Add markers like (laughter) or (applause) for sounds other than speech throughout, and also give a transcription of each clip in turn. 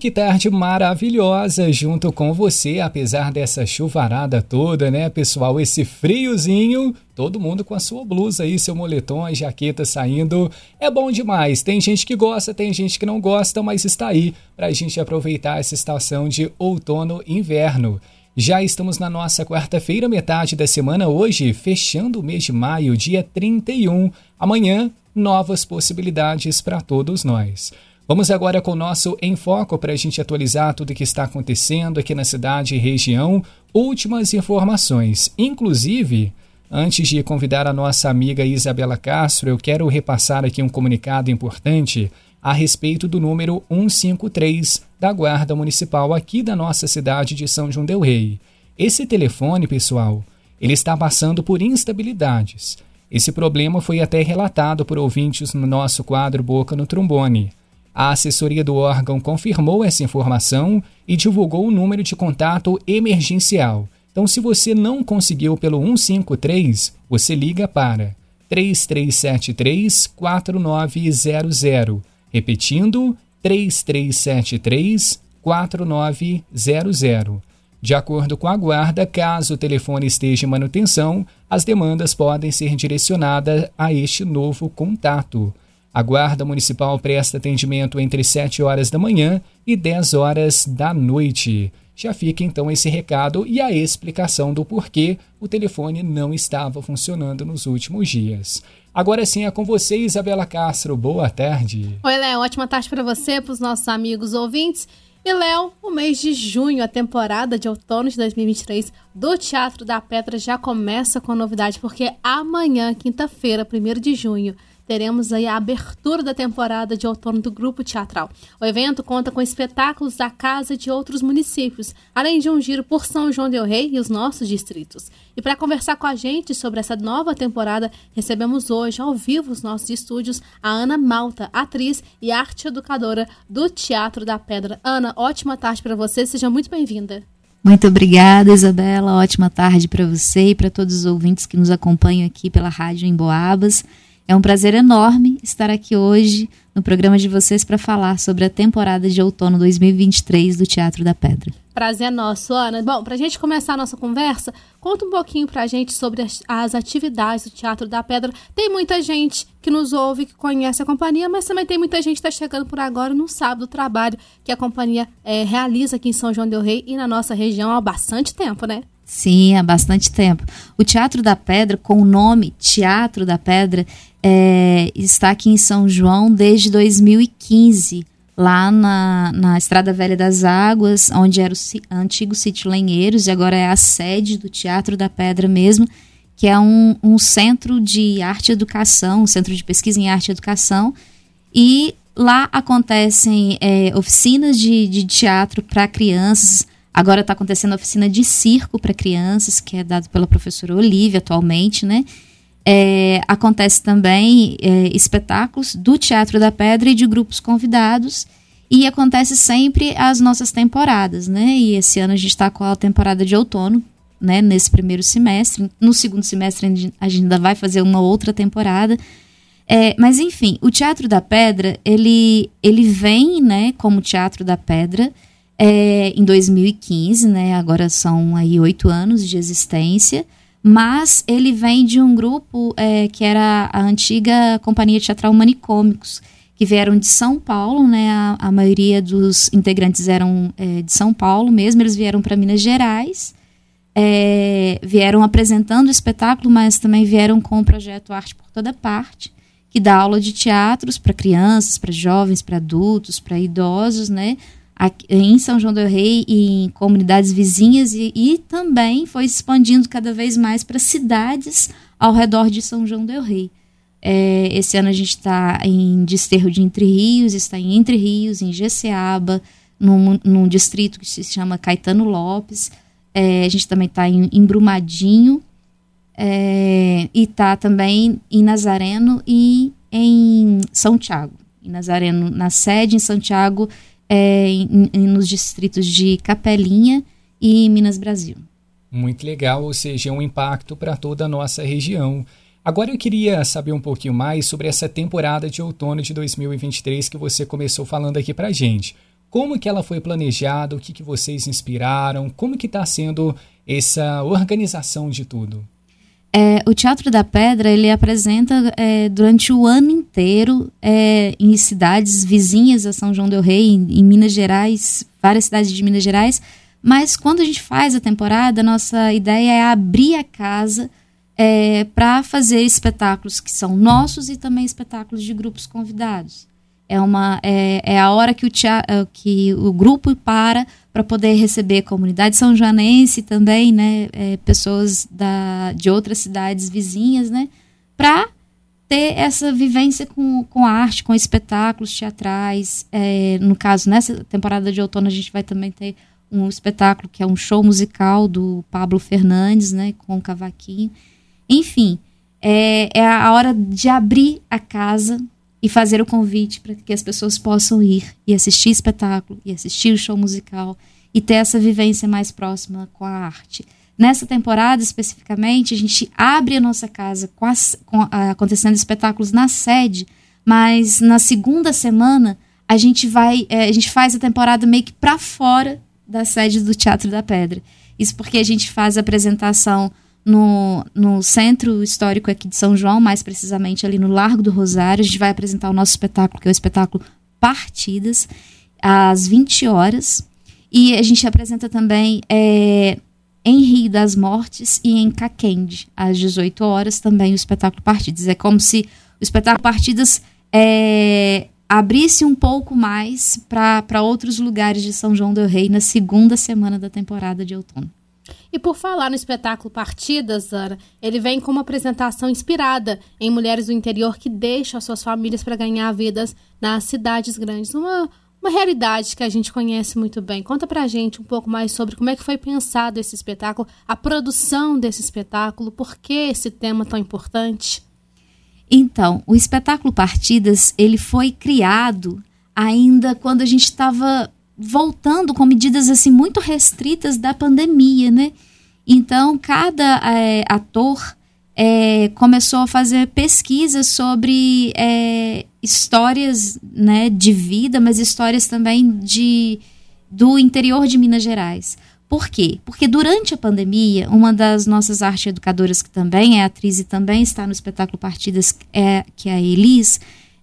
Que tarde maravilhosa junto com você, apesar dessa chuvarada toda, né, pessoal? Esse friozinho, todo mundo com a sua blusa aí, seu moletom, a jaqueta saindo. É bom demais. Tem gente que gosta, tem gente que não gosta, mas está aí para a gente aproveitar essa estação de outono inverno. Já estamos na nossa quarta-feira, metade da semana, hoje, fechando o mês de maio, dia 31. Amanhã, novas possibilidades para todos nós. Vamos agora com o nosso Enfoco para a gente atualizar tudo o que está acontecendo aqui na cidade e região. Últimas informações. Inclusive, antes de convidar a nossa amiga Isabela Castro, eu quero repassar aqui um comunicado importante a respeito do número 153 da Guarda Municipal aqui da nossa cidade de São João del Rei. Esse telefone, pessoal, ele está passando por instabilidades. Esse problema foi até relatado por ouvintes no nosso quadro Boca no Trombone. A assessoria do órgão confirmou essa informação e divulgou o número de contato emergencial. Então, se você não conseguiu pelo 153, você liga para 3373 4900. Repetindo, 3373 4900. De acordo com a guarda, caso o telefone esteja em manutenção, as demandas podem ser direcionadas a este novo contato. A Guarda Municipal presta atendimento entre 7 horas da manhã e 10 horas da noite. Já fica então esse recado e a explicação do porquê o telefone não estava funcionando nos últimos dias. Agora sim é com você, Isabela Castro. Boa tarde. Oi, Léo. Ótima tarde para você, para os nossos amigos ouvintes. E, Léo, o mês de junho, a temporada de outono de 2023 do Teatro da Pedra já começa com novidade, porque amanhã, quinta-feira, 1 de junho, teremos aí a abertura da temporada de outono do Grupo Teatral. O evento conta com espetáculos da casa e de outros municípios, além de um giro por São João del Rei e os nossos distritos. E para conversar com a gente sobre essa nova temporada, recebemos hoje, ao vivo, os nossos estúdios, a Ana Malta, atriz e arte educadora do Teatro da Pedra. Ana, ótima tarde para você, seja muito bem-vinda. Muito obrigada, Isabela. Ótima tarde para você e para todos os ouvintes que nos acompanham aqui pela rádio em Boabas. É um prazer enorme estar aqui hoje no programa de vocês para falar sobre a temporada de outono 2023 do Teatro da Pedra. Prazer nosso, Ana. Bom, para a gente começar a nossa conversa, conta um pouquinho para a gente sobre as, as, atividades do Teatro da Pedra. Tem muita gente que nos ouve, que conhece a companhia, mas também tem muita gente que está chegando por agora e não sabe do trabalho que a companhia é, realiza aqui em São João del Rei e na nossa região há bastante tempo, né? Sim, há bastante tempo. O Teatro da Pedra, com o nome Teatro da Pedra, é, está aqui em São João desde 2015, lá na, na Estrada Velha das Águas, onde era o antigo sítio Lenheiros, e agora é a sede do Teatro da Pedra mesmo, que é um, um centro de arte e educação, um centro de pesquisa em arte e educação, e lá acontecem é, oficinas de, de teatro para crianças, Agora está acontecendo a oficina de circo para crianças, que é dado pela professora Olivia atualmente, né? É, acontece também é, espetáculos do Teatro da Pedra e de grupos convidados. E acontece sempre as nossas temporadas, né? E esse ano a gente está com a temporada de outono, né? Nesse primeiro semestre. No segundo semestre a gente ainda vai fazer uma outra temporada. É, mas enfim, o Teatro da Pedra, ele, ele vem, né? Como Teatro da Pedra é, em 2015, né? Agora são aí oito anos de existência, mas ele vem de um grupo é, que era a antiga Companhia Teatral Manicômicos, que vieram de São Paulo, né? A, a maioria dos integrantes eram é, de São Paulo mesmo, eles vieram para Minas Gerais. É, vieram apresentando o espetáculo, mas também vieram com o projeto Arte por Toda Parte, que dá aula de teatros para crianças, para jovens, para adultos, para idosos, né? Em São João del Rei e em comunidades vizinhas e, e também foi expandindo cada vez mais para cidades ao redor de São João del Rei. É, esse ano a gente está em Desterro de Entre Rios, está em Entre Rios, em Geceaba, num, num distrito que se chama Caetano Lopes. É, a gente também está em, em Brumadinho é, e está também em Nazareno e em São Tiago. Em Nazareno, na sede, em Santiago, é, em, em, nos distritos de Capelinha e Minas Brasil. Muito legal, ou seja, um impacto para toda a nossa região. Agora eu queria saber um pouquinho mais sobre essa temporada de outono de 2023 que você começou falando aqui para gente. Como que ela foi planejada? O que, que vocês inspiraram? Como que está sendo essa organização de tudo? É, o Teatro da Pedra ele apresenta é, durante o ano inteiro é, em cidades vizinhas a São João del Rei, em, em, Minas Gerais, várias cidades de Minas Gerais. Mas quando a gente faz a temporada, nossa ideia é abrir a casa é, para fazer espetáculos que são nossos e também espetáculos de grupos convidados. É, uma, é, é a hora que o, teatro, que o grupo para para poder receber comunidade são joanense também, né, é, pessoas da, de outras cidades vizinhas, né, para ter essa vivência com, com arte, com espetáculos teatrais. É, no caso, nessa temporada de outono, a gente vai também ter um espetáculo que é um show musical do Pablo Fernandes, né, com o cavaquinho. Enfim, é, é a hora de abrir a casa e fazer o convite para que as pessoas possam ir e assistir espetáculo, e assistir o show musical, e ter essa vivência mais próxima com a arte. Nessa temporada, especificamente, a gente abre a nossa casa com, as, com acontecendo espetáculos na sede, mas na segunda semana a gente vai, é, a gente faz a temporada meio que para fora da sede do Teatro da Pedra. Isso porque a gente faz a apresentação no, no centro histórico aqui de São João, mais precisamente ali no Largo do Rosário. A gente vai apresentar o nosso espetáculo, que é o espetáculo Partidas, às 20 horas. E a gente apresenta também é, em Rio das Mortes e em Caquende, às 18 horas, também o espetáculo Partidas. É como se o espetáculo Partidas é, abrisse um pouco mais para outros lugares de São João do Rei na segunda semana da temporada de outono. E por falar no espetáculo Partidas, Ana, ele vem com uma apresentação inspirada em mulheres do interior que deixam suas famílias para ganhar vidas nas cidades grandes. Uma, uma realidade que a gente conhece muito bem. Conta pra gente um pouco mais sobre como é que foi pensado esse espetáculo, a produção desse espetáculo, por que esse tema tão importante? Então, o espetáculo Partidas, ele foi criado ainda quando a gente estava voltando com medidas assim muito restritas da pandemia, né? Então, cada é, ator é, começou a fazer pesquisas sobre é, histórias né, de vida, mas histórias também de, do interior de Minas Gerais. Por quê? Porque durante a pandemia, uma das nossas arte educadoras, que também é atriz e também está no espetáculo Partidas, é, que é a Elis,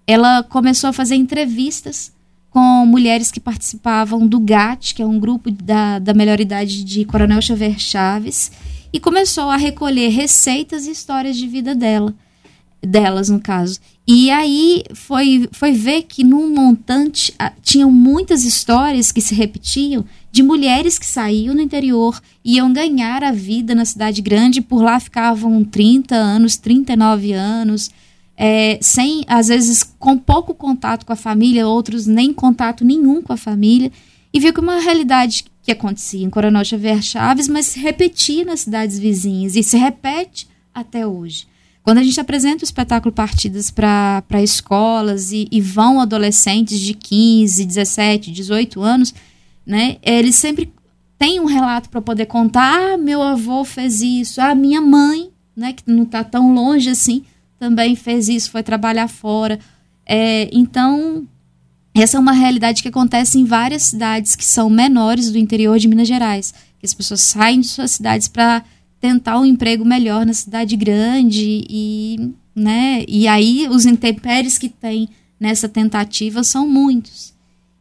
ela começou a fazer entrevistas com mulheres que participavam do GAT, que é um grupo da, da melhor idade de Coronel Xavier Chaves, e começou a recolher receitas e histórias de vida dela, delas no caso. E aí foi, foi ver que num montante ah, tinham muitas histórias que se repetiam de mulheres que saíam no interior, iam ganhar a vida na cidade grande, por lá ficavam 30 anos, 39 anos, é, sem, às vezes, com pouco contato com a família, outros nem contato nenhum com a família, e viu que uma realidade que acontecia em Coronel Xavier Chaves, mas se repetia nas cidades vizinhas e se repete até hoje. Quando a gente apresenta o espetáculo Partidas para escolas e, e, vão adolescentes de 15, 17, 18 anos, né, eles sempre têm um relato para poder contar: ah, meu avô fez isso, ah, minha mãe, né, que não está tão longe assim, também fez isso, foi trabalhar fora. É, então, essa é uma realidade que acontece em várias cidades que são menores do interior de Minas Gerais. Que as pessoas saem de suas cidades para tentar um emprego melhor na cidade grande e, né, e aí os intempéries que tem nessa tentativa são muitos.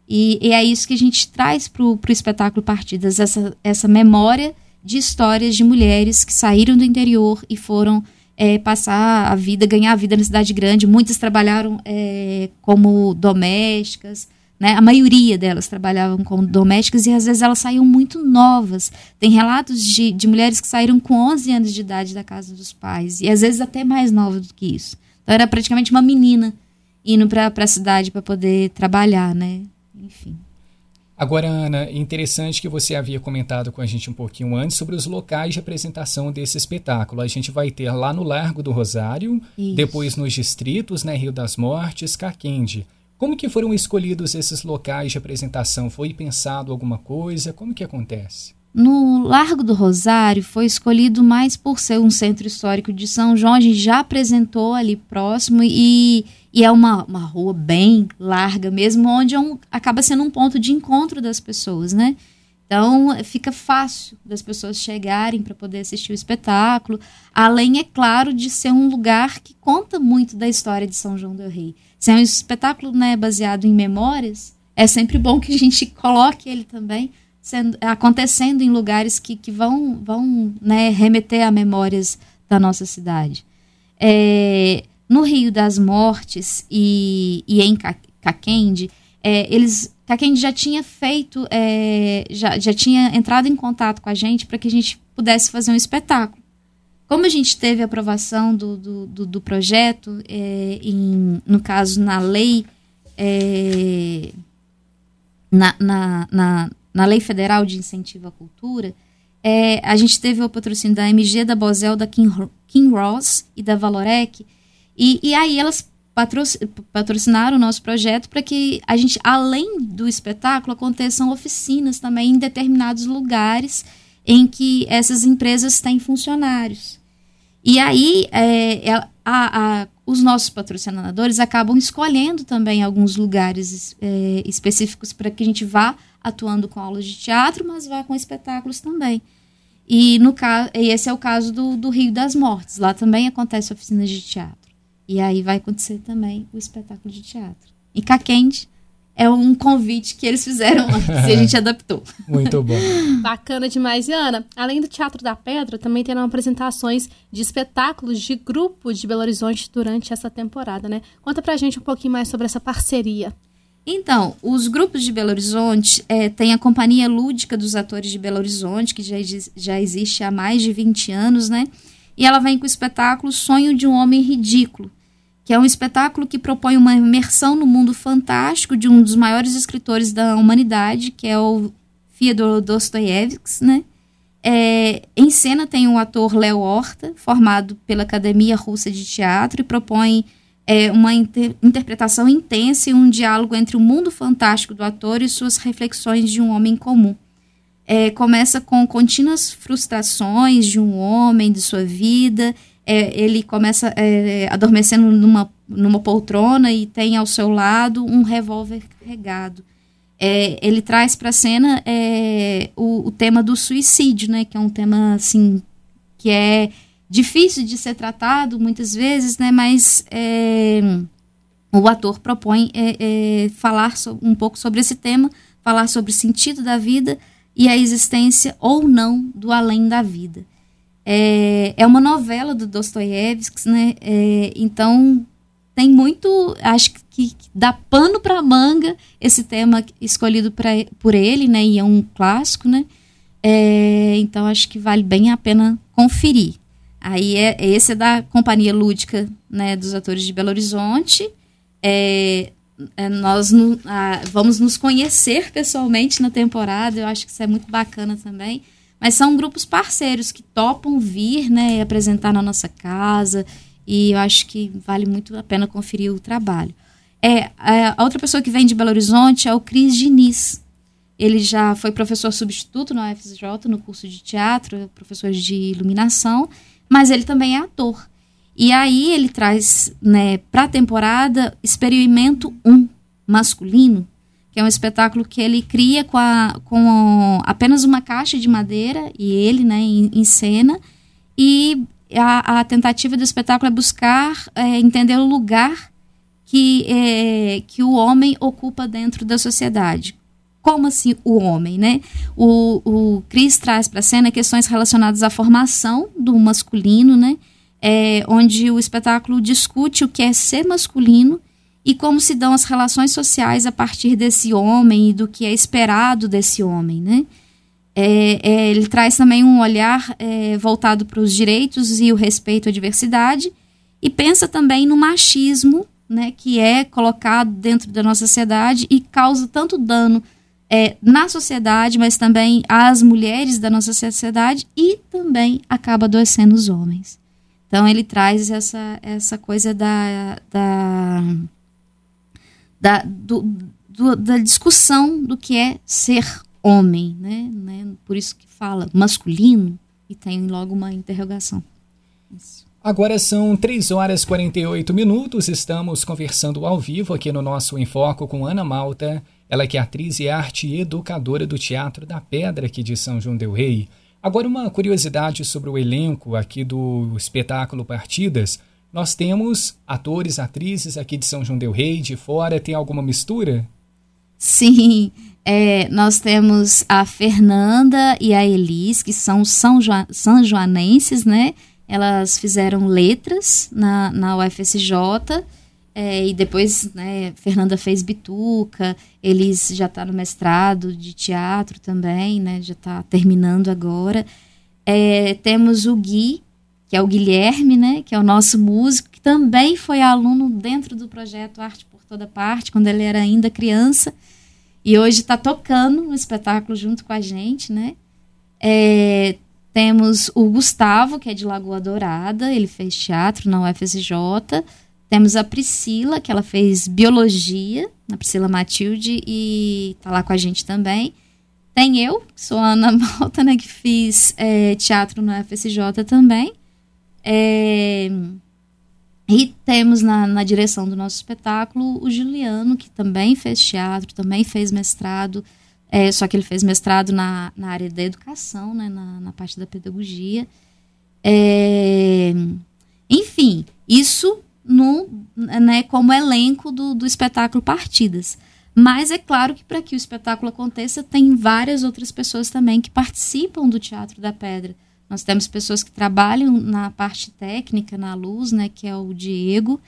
E, e é isso que a gente traz para o espetáculo Partidas, essa, essa memória de histórias de mulheres que saíram do interior e foram é, passar a vida, ganhar a vida na cidade grande. Muitas trabalharam é, como domésticas, né? A maioria delas trabalhavam como domésticas e às vezes elas saíam muito novas. Tem relatos de, de mulheres que saíram com 11 anos de idade da casa dos pais e às vezes até mais novas do que isso. Então era praticamente uma menina indo para a cidade para poder trabalhar, né? Enfim. Agora, Ana, interessante que você havia comentado com a gente um pouquinho antes sobre os locais de apresentação desse espetáculo. A gente vai ter lá no Largo do Rosário, Isso. depois nos distritos, né, Rio das Mortes, Caquende. Como que foram escolhidos esses locais de apresentação? Foi pensado alguma coisa? Como que acontece? No Largo do Rosário foi escolhido mais por ser um centro histórico de São João. A gente já apresentou ali próximo e, E é uma, uma rua bem larga mesmo, onde é um, acaba sendo um ponto de encontro das pessoas, né? Então, fica fácil das pessoas chegarem para poder assistir o espetáculo. Além, é claro, de ser um lugar que conta muito da história de São João del Rei. Se é um espetáculo né, baseado em memórias, é sempre bom que a gente (laughs) coloque ele também sendo, acontecendo em lugares que, que vão, vão né, remeter a memórias da nossa cidade. É, no Rio das Mortes e, e em Caquende, é, eles Caquende já tinha feito, é, já, já tinha entrado em contato com a gente para que a gente pudesse fazer um espetáculo. Como a gente teve aprovação do, do, do, do projeto, é, em, no caso, na lei, é, na, na, na, na, Lei Federal de Incentivo à Cultura, é, a gente teve o patrocínio da MG, da Bosel, da King, King Ross e da Valorec, e, e aí elas patrocinaram o nosso projeto para que a gente, além do espetáculo, aconteçam oficinas também em determinados lugares em que essas empresas têm funcionários. E aí é, é a, a, os nossos patrocinadores acabam escolhendo também alguns lugares é, específicos para que a gente vá atuando com aulas de teatro, mas vá com espetáculos também. E no caso, esse é o caso do, do Rio das Mortes. Lá também acontece oficinas de teatro. E aí vai acontecer também o espetáculo de teatro. E Caquende é um convite que eles fizeram (laughs) antes e a gente adaptou. Muito bom. (laughs) Bacana demais. E Ana, além do Teatro da Pedra, também terão apresentações de espetáculos de grupo de Belo Horizonte durante essa temporada, né? Conta pra gente um pouquinho mais sobre essa parceria. Então, os grupos de Belo Horizonte é, tem a Companhia Lúdica dos Atores de Belo Horizonte, que já, já existe há mais de 20 anos, né? E ela vem com o espetáculo Sonho de um Homem Ridículo, que é um espetáculo que propõe uma imersão no mundo fantástico de um dos maiores escritores da humanidade, que é o Fyodor Dostoiévski, né? É, em cena tem o ator Léo Horta, formado pela Academia Russa de Teatro, e propõe é, uma inter interpretação intensa e um diálogo entre o mundo fantástico do ator e suas reflexões de um homem comum. É, começa com contínuas frustrações de um homem, de sua vida, é, ele começa é, adormecendo numa, numa poltrona e tem ao seu lado um revólver carregado. É, ele traz para a cena é, o, o, tema do suicídio, né, que é um tema assim que é difícil de ser tratado muitas vezes, né, mas é, o ator propõe falar so, um pouco sobre esse tema, falar sobre o sentido da vida e a existência ou não do além da vida. É, é uma novela do Dostoiévski, né? É, então tem muito, acho que, dá pano para manga esse tema escolhido pra, por ele, né? E é um clássico, né? É, então acho que vale bem a pena conferir. Aí é, esse é da Companhia Lúdica, né? Dos atores de Belo Horizonte. É, nós no, a, vamos nos conhecer pessoalmente na temporada. Eu acho que isso é muito bacana também. Mas são grupos parceiros que topam vir, né, e apresentar na nossa casa. E eu acho que vale muito a pena conferir o trabalho. É, a outra pessoa que vem de Belo Horizonte é o Cris Diniz. Ele já foi professor substituto na UFSJ, no curso de teatro, professor de iluminação, mas ele também é ator. E aí ele traz né, para a temporada Experimento 1 masculino, que é um espetáculo que ele cria com, a, com apenas uma caixa de madeira e ele né, em, em cena. E a, a, tentativa do espetáculo é buscar é, entender o lugar que, é, que o homem ocupa dentro da sociedade. Como assim o homem, né? O, o Chris traz para a cena questões relacionadas à formação do masculino, né? É, onde o espetáculo discute o que é ser masculino e como se dão as relações sociais a partir desse homem e do que é esperado desse homem, né? É, é, ele traz também um olhar é, voltado para os direitos e o respeito à diversidade e pensa também no machismo, né, que é colocado dentro da nossa sociedade e causa tanto dano é, na sociedade, mas também às mulheres da nossa sociedade e também acaba adoecendo os homens. Então ele traz essa, essa coisa da, da da, do, do, da discussão do que é ser homem, né? né? Por isso que fala masculino e tem logo uma interrogação. Isso. Agora são 3 horas e 48 minutos. Estamos conversando ao vivo aqui no nosso Enfoco com Ana Malta. Ela que é atriz e arte e educadora do Teatro da Pedra aqui de São João del Rei. Agora uma curiosidade sobre o elenco aqui do espetáculo Partidas. Nós temos atores, atrizes aqui de São João del Rei, de fora. Tem alguma mistura? Sim, é, nós temos a Fernanda e a Elis, que são são, são joanenses, né? Elas fizeram letras na, na UFSJ é, e depois né, Fernanda fez bituca, eles já está no mestrado de teatro também, né, já está terminando agora. É, temos o Gui, que é o Guilherme, né, que é o nosso músico, que também foi aluno dentro do projeto Arte por Toda Parte, quando ele era ainda criança, e hoje está tocando no espetáculo junto com a gente, né. É, temos o Gustavo, que é de Lagoa Dourada, ele fez teatro na UFSJ. Temos a Priscila, que ela fez biologia, na Priscila Matilde, e tá lá com a gente também. Tem eu, sou a Ana (laughs) Malta, né, que fiz é, teatro na UFSJ também. É, e temos na, na direção do nosso espetáculo o Juliano, que também fez teatro, também fez mestrado, é, só que ele fez mestrado na, na área da educação, né, na, na parte da pedagogia. É, enfim, isso no, né, como elenco do, do espetáculo Partidas. Mas é claro que para que o espetáculo aconteça, tem várias outras pessoas também que participam do Teatro da Pedra. Nós temos pessoas que trabalham na parte técnica, na luz, né, que é o Diego.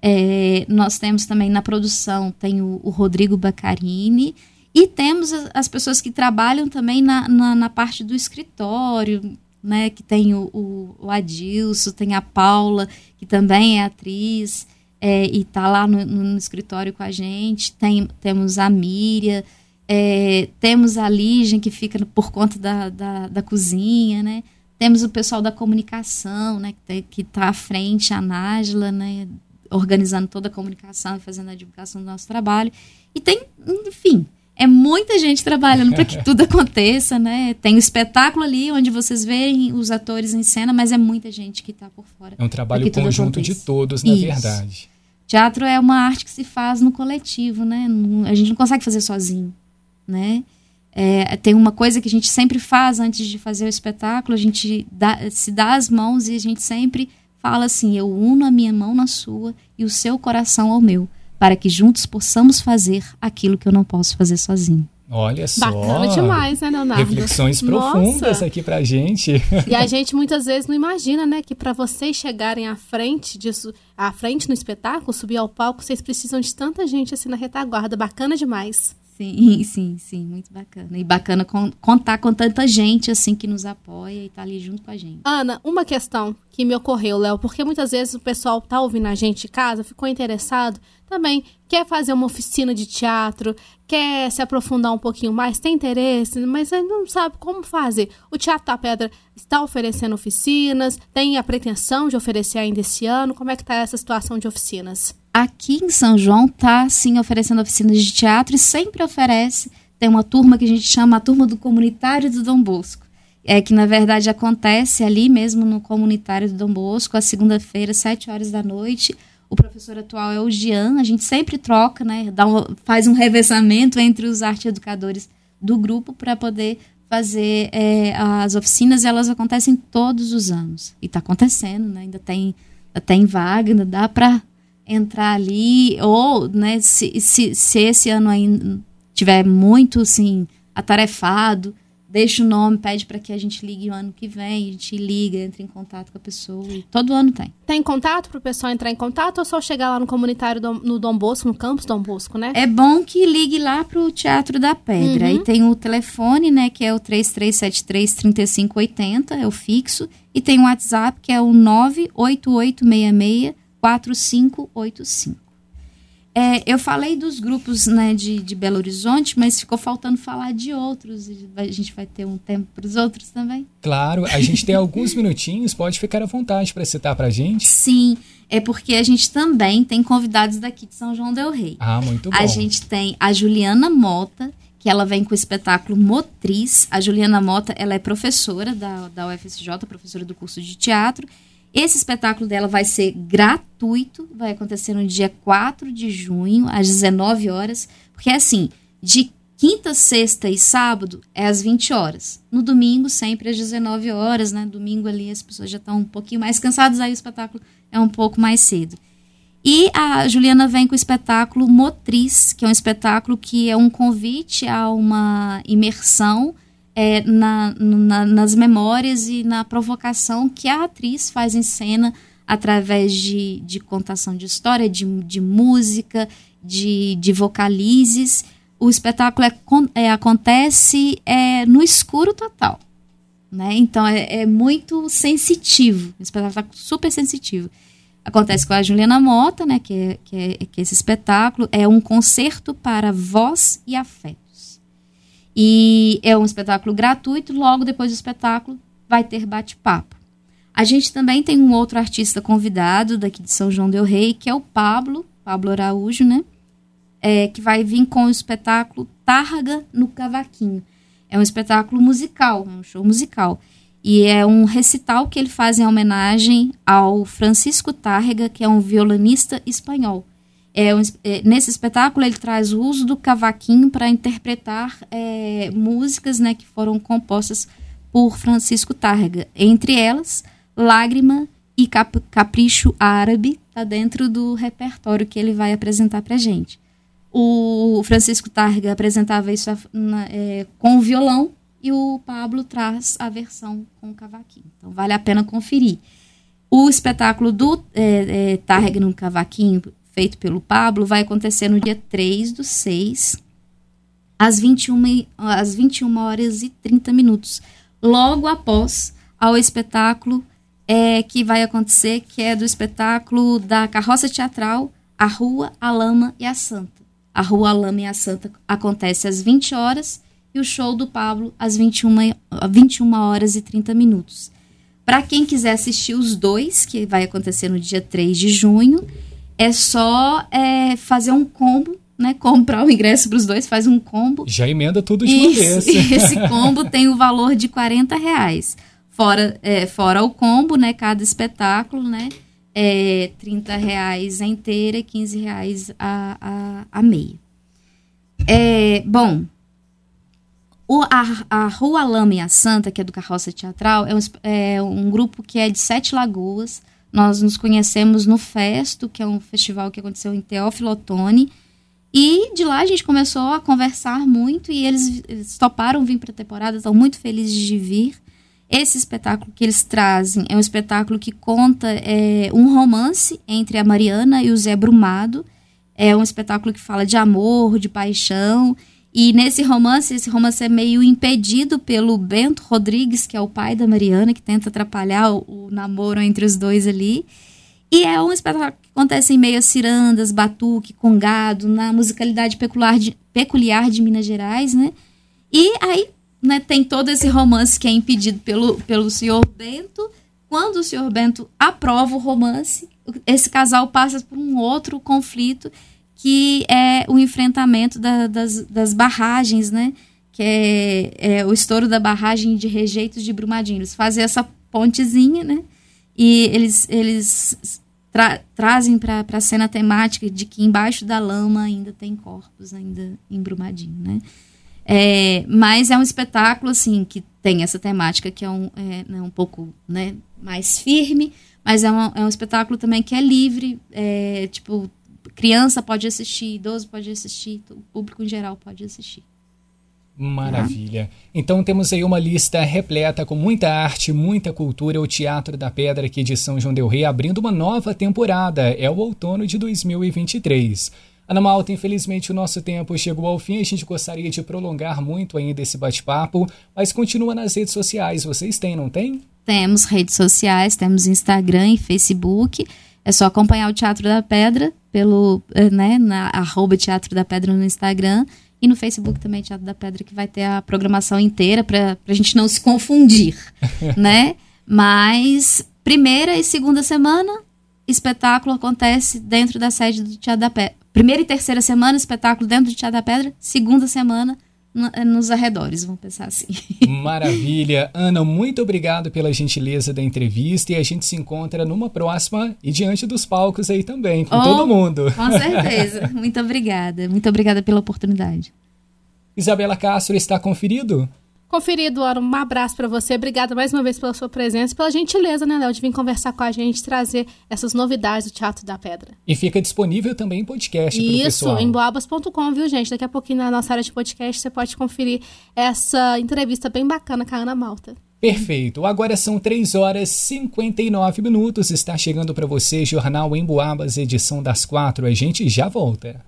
É, nós temos também na produção, tem o, o Rodrigo Baccarini, e temos as pessoas que trabalham também na, na, na parte do escritório, né? Que tem o, o, o, Adilson, tem a Paula, que também é atriz é, e está lá no, no, escritório com a gente. Tem, temos a Míria, é, temos a Lígia, que fica por conta da, da, da, cozinha, né? Temos o pessoal da comunicação, né? Que está à frente, a Nájila, né? Organizando toda a comunicação e fazendo a divulgação do nosso trabalho. E tem, enfim, é muita gente trabalhando para que tudo aconteça, né? Tem o um espetáculo ali onde vocês veem os atores em cena, mas é muita gente que está por fora. É um trabalho conjunto de todos, na Isso. verdade. Teatro é uma arte que se faz no coletivo, né? A gente não consegue fazer sozinho, né? É, tem uma coisa que a gente sempre faz antes de fazer o espetáculo, a gente dá, se dá as mãos e a gente sempre fala assim: eu uno a minha mão na sua e o seu coração ao meu para que juntos possamos fazer aquilo que eu não posso fazer sozinho. Olha só. Bacana demais, né, Leonardo? Reflexões profundas Nossa. aqui pra gente. E a gente muitas vezes não imagina, né, que para vocês chegarem à frente disso, à frente no espetáculo, subir ao palco, vocês precisam de tanta gente assim na retaguarda. Bacana demais. Sim, (laughs) sim, sim, muito bacana. E bacana con contar com tanta gente assim que nos apoia e tá ali junto com a gente. Ana, uma questão que me ocorreu, Léo, porque muitas vezes o pessoal tá ouvindo a gente de casa, ficou interessado, também quer fazer uma oficina de teatro, quer se aprofundar um pouquinho mais, tem interesse, mas não sabe como fazer. O Teatro da Pedra está oferecendo oficinas, tem a pretensão de oferecer ainda esse ano. Como é que está essa situação de oficinas? Aqui em São João está sim oferecendo oficinas de teatro e sempre oferece. Tem uma turma que a gente chama a turma do comunitário do Dom Bosco. É que na verdade acontece ali mesmo no comunitário do Dom Bosco, a segunda-feira, sete horas da noite o professor atual é o Gian, a gente sempre troca, né? Dá um, faz um revezamento entre os arte educadores do grupo para poder fazer é, as oficinas elas acontecem todos os anos. E está acontecendo, né? Ainda tem, ainda tem vaga, ainda dá para entrar ali. Ou, né, se, se, se esse ano ainda tiver muito, assim, atarefado, deixa o nome, pede para que a gente ligue o ano que vem, a gente liga, entra em contato com a pessoa. todo ano tem. Tem contato para o pessoal entrar em contato ou só chegar lá no comunitário do, no Dom Bosco, no campus Dom Bosco, né? É bom que ligue lá para o Teatro da Pedra. Uhum. Aí tem o telefone, né, que é o 3373-3580, é o fixo. E tem o WhatsApp, que é o 98866 4585. É, eu falei dos grupos né, de, de Belo Horizonte, mas ficou faltando falar de outros. A gente vai ter um tempo para os outros também? Claro, a gente tem alguns minutinhos, pode ficar à vontade para citar para a gente. Sim, é porque a gente também tem convidados daqui de São João Del Rei. Ah, muito bom. A gente tem a Juliana Mota, que ela vem com o espetáculo Motriz. A Juliana Mota, ela é professora da, da UFSJ, professora do curso de teatro, Esse espetáculo dela vai ser gratuito, vai acontecer no dia 4 de junho, às 19 horas, porque assim, de quinta, sexta e sábado é às 20 horas. No domingo, sempre às 19 horas, né? Domingo ali as pessoas já estão um pouquinho mais cansadas, aí o espetáculo é um pouco mais cedo. E a Juliana vem com o espetáculo Motriz, que é um espetáculo que é um convite a uma imersão é, na, na, nas memórias e na provocação que a atriz faz em cena através de, de contação de história, de, de música, de, de vocalizes. O espetáculo é, é acontece é, no escuro total. Né? Então é, é muito sensitivo, um espetáculo super sensitivo. Acontece com a Juliana Mota, né, que é, que, é, que esse espetáculo é um concerto para voz e afeto. E é um espetáculo gratuito, logo depois do espetáculo vai ter bate-papo. A gente também tem um outro artista convidado daqui de São João del Rei, que é o Pablo, Pablo Araújo, né? É, que vai vir com o espetáculo Tárraga no Cavaquinho. É um espetáculo musical, um show musical. E é um recital que ele faz em homenagem ao Francisco Tárrega, que é um violinista espanhol. É, um, é, nesse espetáculo ele traz o uso do cavaquinho para interpretar é, músicas né, que foram compostas por Francisco Targa. Entre elas, Lágrima e Cap Capricho Árabe está dentro do repertório que ele vai apresentar para gente. O Francisco Targa apresentava isso na, é, com o violão e o Pablo traz a versão com o cavaquinho. Então vale a pena conferir. O espetáculo do é, é, Targa no cavaquinho feito pelo Pablo vai acontecer no dia 3 do 6, às 21, às 21 horas e 30 minutos, logo após ao espetáculo é, que vai acontecer, que é do espetáculo da carroça teatral A Rua, a Lama e a Santa. A Rua, a Lama e a Santa acontece às 20 horas e o show do Pablo às 21, 21 horas e 30 minutos. Para quem quiser assistir os dois, que vai acontecer no dia 3 de junho, é só é, fazer um combo, né? (laughs) Comprar o ingresso para os dois, faz um combo. Já emenda tudo de uma vez. (laughs) Esse combo tem o valor de 40 reais. Fora, é, fora o combo, né? Cada espetáculo, né? É 30 reais a inteira e 15 reais a, a, a meia. É, bom, o, a, a Rua Lama e a Santa, que é do Carroça Teatral, é um, é um grupo que é de Sete Lagoas, nós nos conhecemos no Festo, que é um festival que aconteceu em Teófilo Otoni. E de lá a gente começou a conversar muito e eles, eles toparam vir para a temporada, estão muito felizes de vir. Esse espetáculo que eles trazem é um espetáculo que conta é, um romance entre a Mariana e o Zé Brumado. É um espetáculo que fala de amor, de paixão e nesse romance, esse romance é meio impedido pelo Bento Rodrigues, que é o pai da Mariana, que tenta atrapalhar o, o namoro entre os dois ali. E é um espetáculo que acontece em meio a cirandas, batuque, congado, na musicalidade peculiar de, peculiar de Minas Gerais, né? E aí né, tem todo esse romance que é impedido pelo, pelo senhor Bento. Quando o senhor Bento aprova o romance, esse casal passa por um outro conflito que é o enfrentamento da, das, das barragens, né? Que é, é, o estouro da barragem de rejeitos de Brumadinho. Eles fazem essa pontezinha, né? E eles, eles tra trazem para a cena temática de que embaixo da lama ainda tem corpos, ainda em Brumadinho, né? É, mas é um espetáculo, assim, que tem essa temática que é um, é, né, um pouco né, mais firme, mas é um, é um espetáculo também que é livre, é, tipo, criança pode assistir, idoso pode assistir, o público em geral pode assistir. Maravilha. Então temos aí uma lista repleta com muita arte, muita cultura. O Teatro da Pedra aqui de São João del Rei abrindo uma nova temporada. É o outono de 2023. Ana Malta, infelizmente o nosso tempo chegou ao fim. A gente gostaria de prolongar muito ainda esse bate-papo, mas continua nas redes sociais. Vocês têm, não tem? Temos redes sociais, temos Instagram e Facebook. É só acompanhar o Teatro da Pedra pelo, eh, né, na arroba Teatro da Pedra no Instagram e no Facebook também Teatro da Pedra que vai ter a programação inteira para a gente não se confundir, (laughs) né? Mas primeira e segunda semana espetáculo acontece dentro da sede do Teatro da Pedra. Primeira e terceira semana espetáculo dentro do Teatro da Pedra, segunda semana nos arredores, vamos pensar assim. (laughs) Maravilha. Ana, muito obrigado pela gentileza da entrevista e a gente se encontra numa próxima e diante dos palcos aí também, com oh, todo mundo. Com certeza. muito obrigada. Muito obrigada pela oportunidade. (laughs) Isabela Castro está conferido? Conferido, Ana, um abraço para você. Obrigada mais uma vez pela sua presença e pela gentileza, né, Léo, de vir conversar com a gente, trazer essas novidades do Teatro da Pedra. E fica disponível também em podcast Isso, em boabas.com, viu, gente? Daqui a pouquinho na nossa área de podcast você pode conferir essa entrevista bem bacana com a Ana Malta. Perfeito. Agora são 3 horas e 59 minutos. Está chegando para você Jornal em Boabas, edição das 4. A gente já volta.